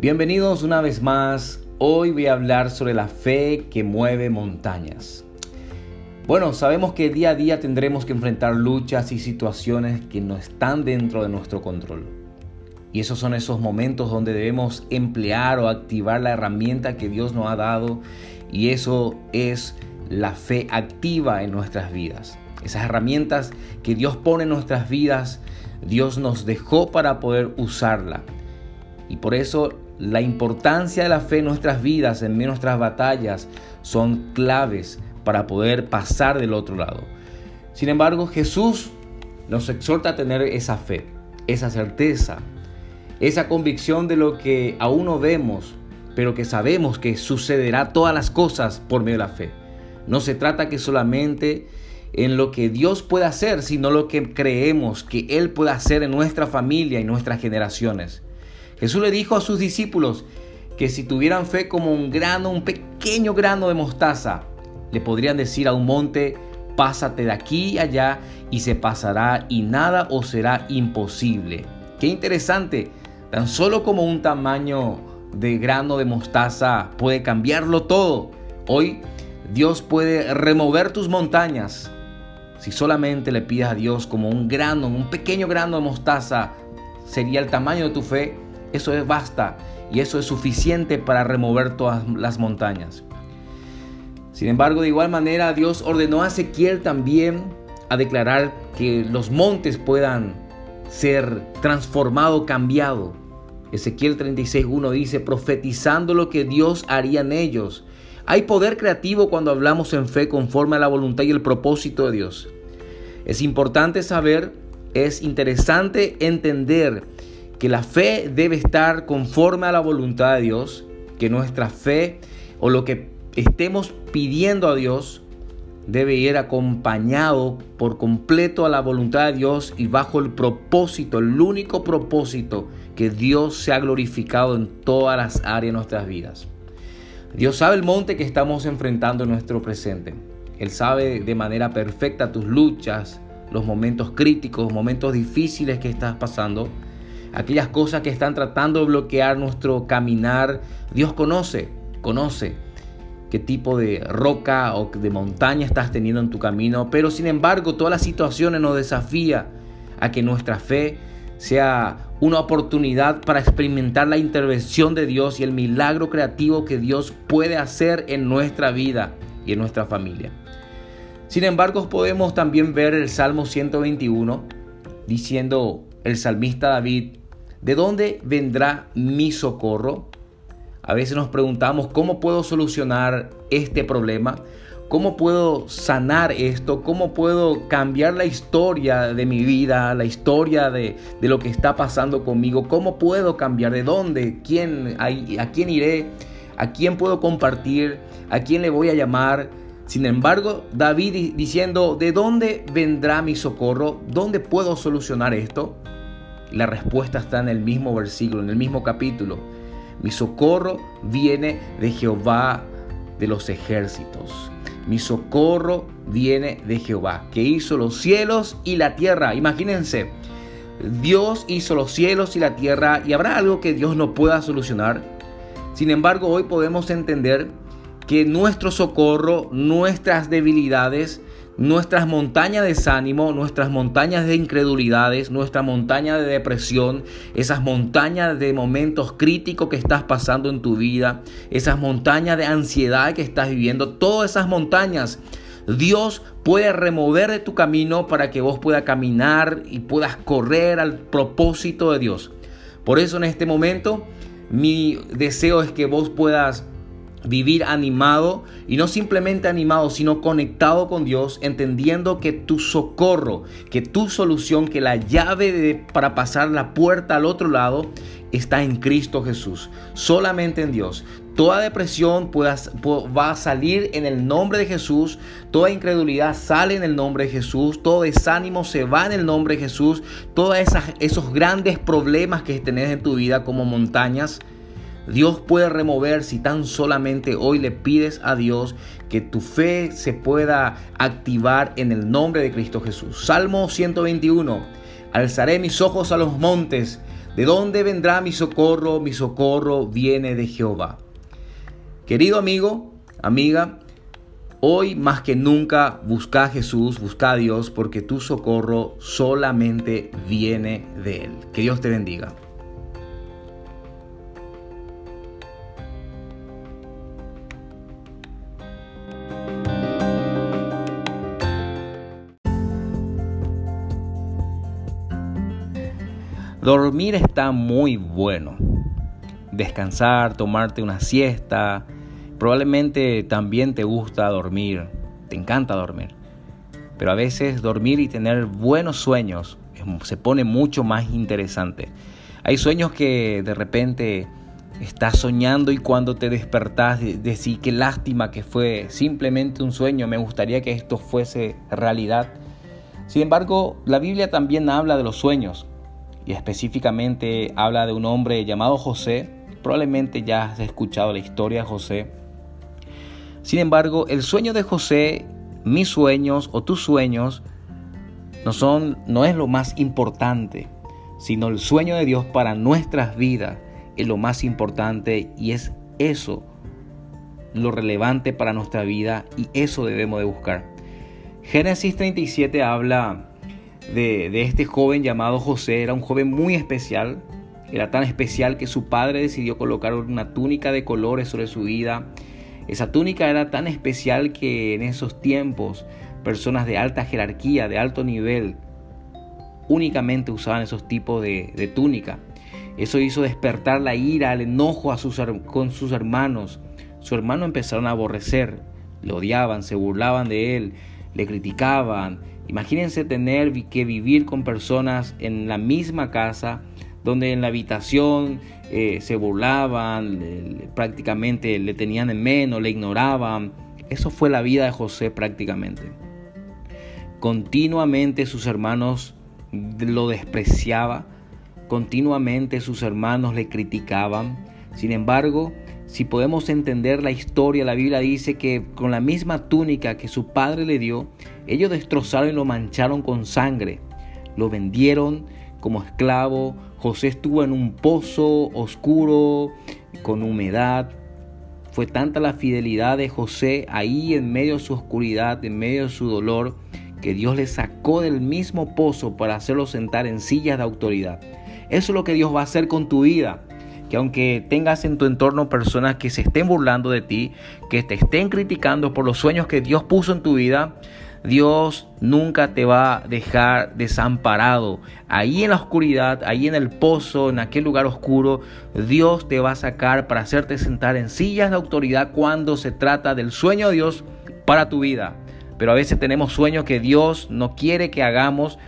Bienvenidos una vez más. Hoy voy a hablar sobre la fe que mueve montañas. Bueno, sabemos que día a día tendremos que enfrentar luchas y situaciones que no están dentro de nuestro control. Y esos son esos momentos donde debemos emplear o activar la herramienta que Dios nos ha dado y eso es la fe activa en nuestras vidas. Esas herramientas que Dios pone en nuestras vidas, Dios nos dejó para poder usarla. Y por eso la importancia de la fe en nuestras vidas, en nuestras batallas, son claves para poder pasar del otro lado. Sin embargo, Jesús nos exhorta a tener esa fe, esa certeza, esa convicción de lo que aún no vemos, pero que sabemos que sucederá todas las cosas por medio de la fe. No se trata que solamente en lo que Dios puede hacer, sino lo que creemos que Él puede hacer en nuestra familia y nuestras generaciones. Jesús le dijo a sus discípulos que si tuvieran fe como un grano, un pequeño grano de mostaza, le podrían decir a un monte, pásate de aquí y allá y se pasará y nada os será imposible. Qué interesante, tan solo como un tamaño de grano de mostaza puede cambiarlo todo. Hoy Dios puede remover tus montañas. Si solamente le pides a Dios como un grano, un pequeño grano de mostaza, sería el tamaño de tu fe eso es basta y eso es suficiente para remover todas las montañas. Sin embargo, de igual manera, Dios ordenó a Ezequiel también a declarar que los montes puedan ser transformados, cambiados. Ezequiel 36.1 dice, profetizando lo que Dios haría en ellos. Hay poder creativo cuando hablamos en fe conforme a la voluntad y el propósito de Dios. Es importante saber, es interesante entender que la fe debe estar conforme a la voluntad de Dios, que nuestra fe o lo que estemos pidiendo a Dios debe ir acompañado por completo a la voluntad de Dios y bajo el propósito, el único propósito, que Dios sea glorificado en todas las áreas de nuestras vidas. Dios sabe el monte que estamos enfrentando en nuestro presente. Él sabe de manera perfecta tus luchas, los momentos críticos, momentos difíciles que estás pasando aquellas cosas que están tratando de bloquear nuestro caminar. Dios conoce, conoce qué tipo de roca o de montaña estás teniendo en tu camino, pero sin embargo todas las situaciones nos desafía a que nuestra fe sea una oportunidad para experimentar la intervención de Dios y el milagro creativo que Dios puede hacer en nuestra vida y en nuestra familia. Sin embargo, podemos también ver el Salmo 121 diciendo el salmista David, ¿De dónde vendrá mi socorro? A veces nos preguntamos, ¿cómo puedo solucionar este problema? ¿Cómo puedo sanar esto? ¿Cómo puedo cambiar la historia de mi vida, la historia de, lo que está pasando conmigo? ¿Cómo puedo cambiar? ¿De dónde? ¿Quién, ¿A quién iré? ¿A quién puedo compartir? ¿A quién le voy a llamar? Sin embargo, David diciendo, ¿de dónde vendrá mi socorro? ¿Dónde puedo solucionar esto? La respuesta está en el mismo versículo, en el mismo capítulo. Mi socorro viene de Jehová de los ejércitos. Mi socorro viene de Jehová, que hizo los cielos y la tierra. Imagínense, Dios hizo los cielos y la tierra y habrá algo que Dios no pueda solucionar. Sin embargo, hoy podemos entender que nuestro socorro, nuestras debilidades, nuestras montañas de desánimo, nuestras montañas de incredulidades, nuestra montaña de depresión, esas montañas de momentos críticos que estás pasando en tu vida, esas montañas de ansiedad que estás viviendo, todas esas montañas. Dios puede remover de tu camino para que vos puedas caminar y puedas correr al propósito de Dios. Por eso en este momento mi deseo es que vos puedas vivir animado y no simplemente animado, sino conectado con Dios, entendiendo que tu socorro, que tu solución, que la llave para pasar la puerta al otro lado está en Cristo Jesús, solamente en Dios. Toda depresión va a salir en el nombre de Jesús, toda incredulidad sale en el nombre de Jesús, todo desánimo se va en el nombre de Jesús, todos esos grandes problemas que tenés en tu vida como montañas, Dios puede remover si tan solamente hoy le pides a Dios que tu fe se pueda activar en el nombre de Cristo Jesús. Salmo 121. Alzaré mis ojos a los montes. ¿De dónde vendrá mi socorro? Mi socorro viene de Jehová. Querido amigo, amiga, hoy más que nunca busca a Jesús, busca a Dios, porque tu socorro solamente viene de Él. Que Dios te bendiga. Dormir está muy bueno. Descansar, tomarte una siesta. Probablemente también te gusta dormir. Te encanta dormir. Pero a veces dormir y tener buenos sueños se pone mucho más interesante. Hay sueños que de repente estás soñando y cuando te despertás decís qué lástima que fue simplemente un sueño, me gustaría que esto fuese realidad. Sin embargo, la Biblia también habla de los sueños y específicamente habla de un hombre llamado José. Probablemente ya has escuchado la historia de José. Sin embargo, el sueño de José, mis sueños o tus sueños, no, son, no es lo más importante, sino el sueño de Dios para nuestras vidas es lo más importante y es eso lo relevante para nuestra vida y eso debemos de buscar. Génesis 37 habla de, este joven llamado José. Era un joven muy especial. Era tan especial que su padre decidió colocar una túnica de colores sobre su vida. Esa túnica era tan especial que en esos tiempos personas de alta jerarquía, de alto nivel, únicamente usaban esos tipos de, túnica. Eso hizo despertar la ira, el enojo a sus, con sus hermanos. Sus hermanos empezaron a aborrecer, le odiaban, se burlaban de él, le criticaban, Imagínense tener que vivir con personas en la misma casa, donde en la habitación eh, se burlaban, prácticamente le tenían en menos, le ignoraban. Eso fue la vida de José prácticamente. Continuamente sus hermanos lo despreciaban, continuamente sus hermanos le criticaban. Sin embargo, si podemos entender la historia, la Biblia dice que con la misma túnica que su padre le dio, ellos destrozaron y lo mancharon con sangre. Lo vendieron como esclavo. José estuvo en un pozo oscuro, con humedad. Fue tanta la fidelidad de José ahí en medio de su oscuridad, en medio de su dolor, que Dios le sacó del mismo pozo para hacerlo sentar en sillas de autoridad. Eso es lo que Dios va a hacer con tu vida que aunque tengas en tu entorno personas que se estén burlando de ti, que te estén criticando por los sueños que Dios puso en tu vida, Dios nunca te va a dejar desamparado. Ahí en la oscuridad, ahí en el pozo, en aquel lugar oscuro, Dios te va a sacar para hacerte sentar en sillas de autoridad cuando se trata del sueño de Dios para tu vida. Pero a veces tenemos sueños que Dios no quiere que hagamos,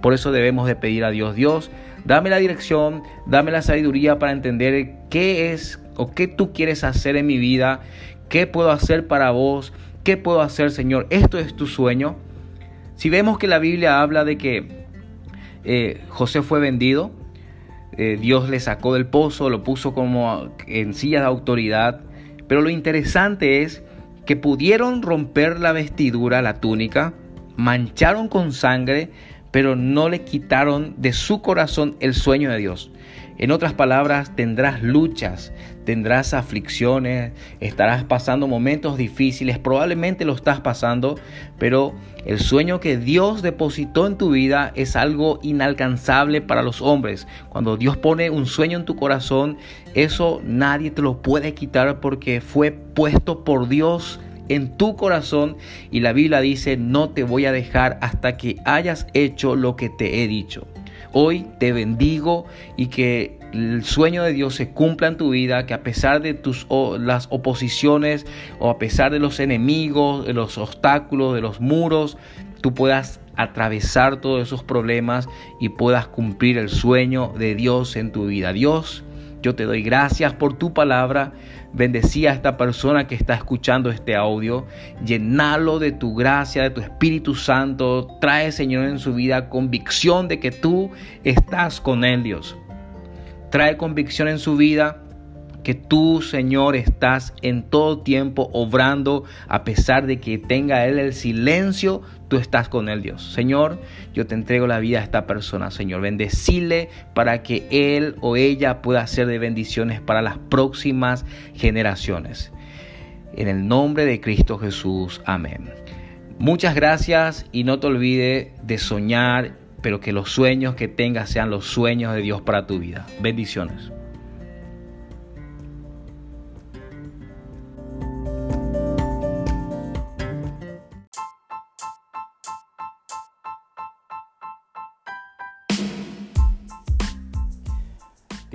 por eso debemos de pedir a Dios, Dios, Dame la dirección, dame la sabiduría para entender qué es o qué tú quieres hacer en mi vida, qué puedo hacer para vos, qué puedo hacer, Señor. Esto es tu sueño. Si vemos que la Biblia habla de que eh, José fue vendido, eh, Dios le sacó del pozo, lo puso como en silla de autoridad, pero lo interesante es que pudieron romper la vestidura, la túnica, mancharon con sangre, pero no le quitaron de su corazón el sueño de Dios. En otras palabras, tendrás luchas, tendrás aflicciones, estarás pasando momentos difíciles, probablemente lo estás pasando, pero el sueño que Dios depositó en tu vida es algo inalcanzable para los hombres. Cuando Dios pone un sueño en tu corazón, eso nadie te lo puede quitar porque fue puesto por Dios en tu corazón y la Biblia dice, no te voy a dejar hasta que hayas hecho lo que te he dicho. Hoy te bendigo y que el sueño de Dios se cumpla en tu vida, que a pesar de tus las oposiciones o a pesar de los enemigos, de los obstáculos, de los muros, tú puedas atravesar todos esos problemas y puedas cumplir el sueño de Dios en tu vida. Dios, yo te doy gracias por tu palabra. Bendecí a esta persona que está escuchando este audio. Llenalo de tu gracia, de tu Espíritu Santo. Trae, Señor, en su vida convicción de que tú estás con él, Dios. Trae convicción en su vida que tú, Señor, estás en todo tiempo obrando a pesar de que tenga Él el silencio, tú estás con Él, Dios. Señor, yo te entrego la vida a esta persona, Señor. Bendecile para que Él o ella pueda ser de bendiciones para las próximas generaciones. En el nombre de Cristo Jesús, amén. Muchas gracias y no te olvides de soñar, pero que los sueños que tengas sean los sueños de Dios para tu vida. Bendiciones.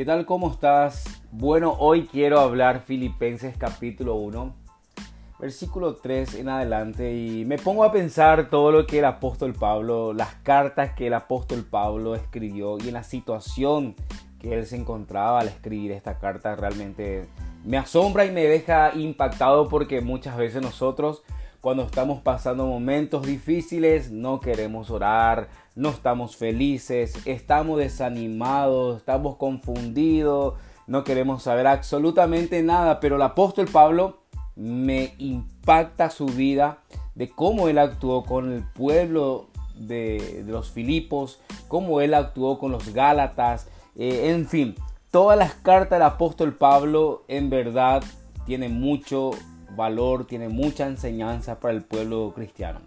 ¿Qué tal? ¿Cómo estás? Bueno, hoy quiero hablar Filipenses capítulo 1 versículo 3 en adelante y me pongo a pensar todo lo que el apóstol Pablo, las cartas que el apóstol Pablo escribió y en la situación que él se encontraba al escribir esta carta realmente me asombra y me deja impactado porque muchas veces nosotros cuando estamos pasando momentos difíciles no queremos orar, no estamos felices, estamos desanimados, estamos confundidos, no queremos saber absolutamente nada, pero el apóstol Pablo me impacta su vida, de cómo él actuó con el pueblo de, los Filipos, cómo él actuó con los Gálatas, eh, en fin, todas las cartas del apóstol Pablo en verdad tienen mucho valor, tienen mucha enseñanza para el pueblo cristiano.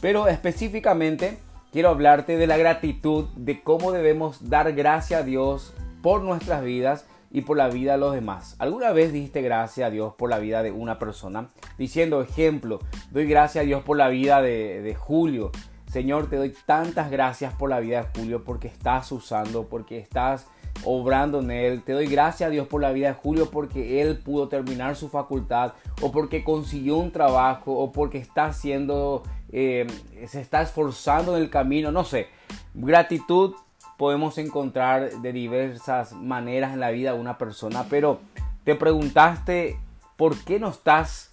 Pero específicamente quiero hablarte de la gratitud, de cómo debemos dar gracias a Dios por nuestras vidas y por la vida de los demás. ¿Alguna vez diste gracias a Dios por la vida de una persona? Diciendo, ejemplo, doy gracias a Dios por la vida de, Julio. Señor, te doy tantas gracias por la vida de Julio porque estás usando, porque estás obrando en él. Te doy gracias a Dios por la vida de Julio porque él pudo terminar su facultad o porque consiguió un trabajo o porque está haciendo, eh, se está esforzando en el camino, no sé. Gratitud podemos encontrar de diversas maneras en la vida de una persona, pero te preguntaste por qué no estás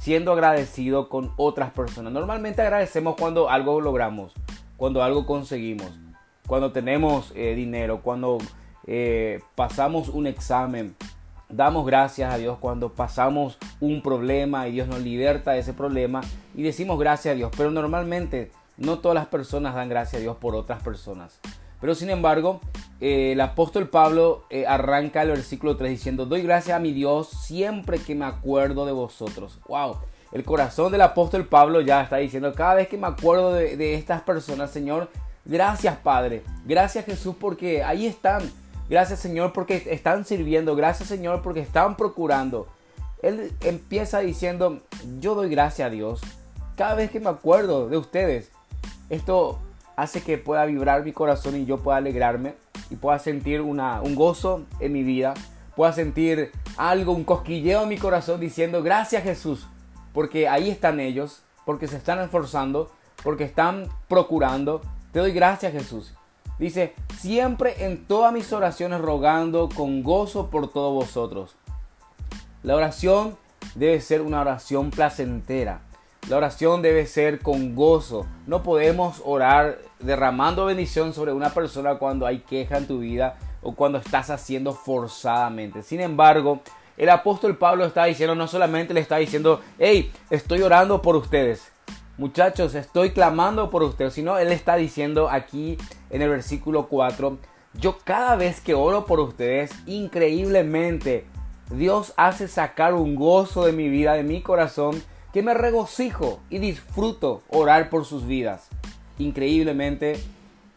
siendo agradecido con otras personas. Normalmente agradecemos cuando algo logramos, cuando algo conseguimos, cuando tenemos eh, dinero, cuando eh, pasamos un examen. Damos gracias a Dios cuando pasamos un problema y Dios nos liberta de ese problema y decimos gracias a Dios. Pero normalmente no todas las personas dan gracias a Dios por otras personas. Pero sin embargo, eh, el apóstol Pablo arranca el versículo 3 diciendo, doy gracias a mi Dios siempre que me acuerdo de vosotros. ¡Wow! El corazón del apóstol Pablo ya está diciendo, cada vez que me acuerdo de estas personas, Señor, gracias Padre, gracias Jesús porque ahí están. Gracias Señor porque están sirviendo, gracias Señor porque están procurando. Él empieza diciendo, yo doy gracias a Dios cada vez que me acuerdo de ustedes. Esto hace que pueda vibrar mi corazón y yo pueda alegrarme y pueda sentir una, un gozo en mi vida, pueda sentir algo, un cosquilleo en mi corazón diciendo gracias Jesús, porque ahí están ellos, porque se están esforzando, porque están procurando. Te doy gracias Jesús. Dice, siempre en todas mis oraciones rogando con gozo por todos vosotros. La oración debe ser una oración placentera. La oración debe ser con gozo. No podemos orar derramando bendición sobre una persona cuando hay queja en tu vida o cuando estás haciendo forzadamente. Sin embargo, el apóstol Pablo está diciendo, no solamente le está diciendo, hey, estoy orando por ustedes. Muchachos, estoy clamando por ustedes, sino él está diciendo aquí en el versículo 4, yo cada vez que oro por ustedes, increíblemente, Dios hace sacar un gozo de mi vida, de mi corazón, que me regocijo y disfruto orar por sus vidas. Increíblemente,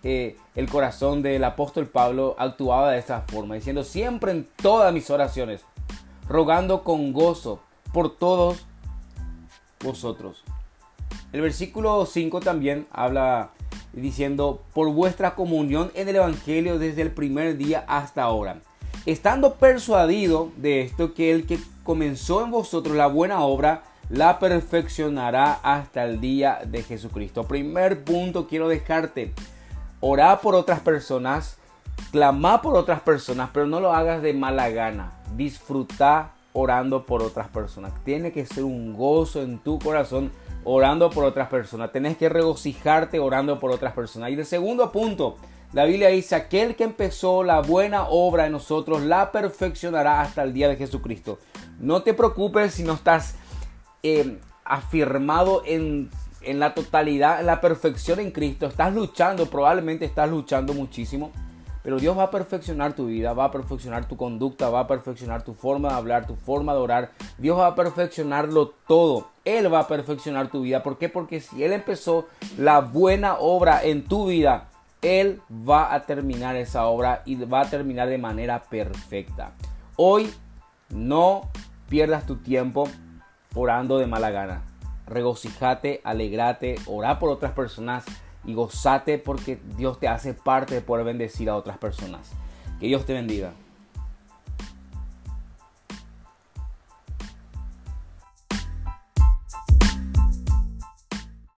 eh, el corazón del apóstol Pablo actuaba de esta forma, diciendo siempre en todas mis oraciones, rogando con gozo por todos vosotros. El versículo 5 también habla diciendo, por vuestra comunión en el Evangelio desde el primer día hasta ahora. Estando persuadido de esto, que el que comenzó en vosotros la buena obra, la perfeccionará hasta el día de Jesucristo. Primer punto quiero dejarte. Orar por otras personas, clamar por otras personas, pero no lo hagas de mala gana. Disfruta orando por otras personas. Tiene que ser un gozo en tu corazón orando por otras personas. Tenés que regocijarte orando por otras personas. Y el segundo punto, La Biblia dice, aquel que empezó la buena obra en nosotros la perfeccionará hasta el día de Jesucristo. No te preocupes si no estás eh, afirmado en, en la totalidad, en la perfección en Cristo. Estás luchando, probablemente estás luchando muchísimo. Pero Dios va a perfeccionar tu vida, va a perfeccionar tu conducta, va a perfeccionar tu forma de hablar, tu forma de orar. Dios va a perfeccionarlo todo. Él va a perfeccionar tu vida. ¿Por qué? Porque si Él empezó la buena obra en tu vida, él va a terminar esa obra y va a terminar de manera perfecta. Hoy no pierdas tu tiempo orando de mala gana. Regocijate, alegrate, ora por otras personas y gozate porque Dios te hace parte de poder bendecir a otras personas. Que Dios te bendiga.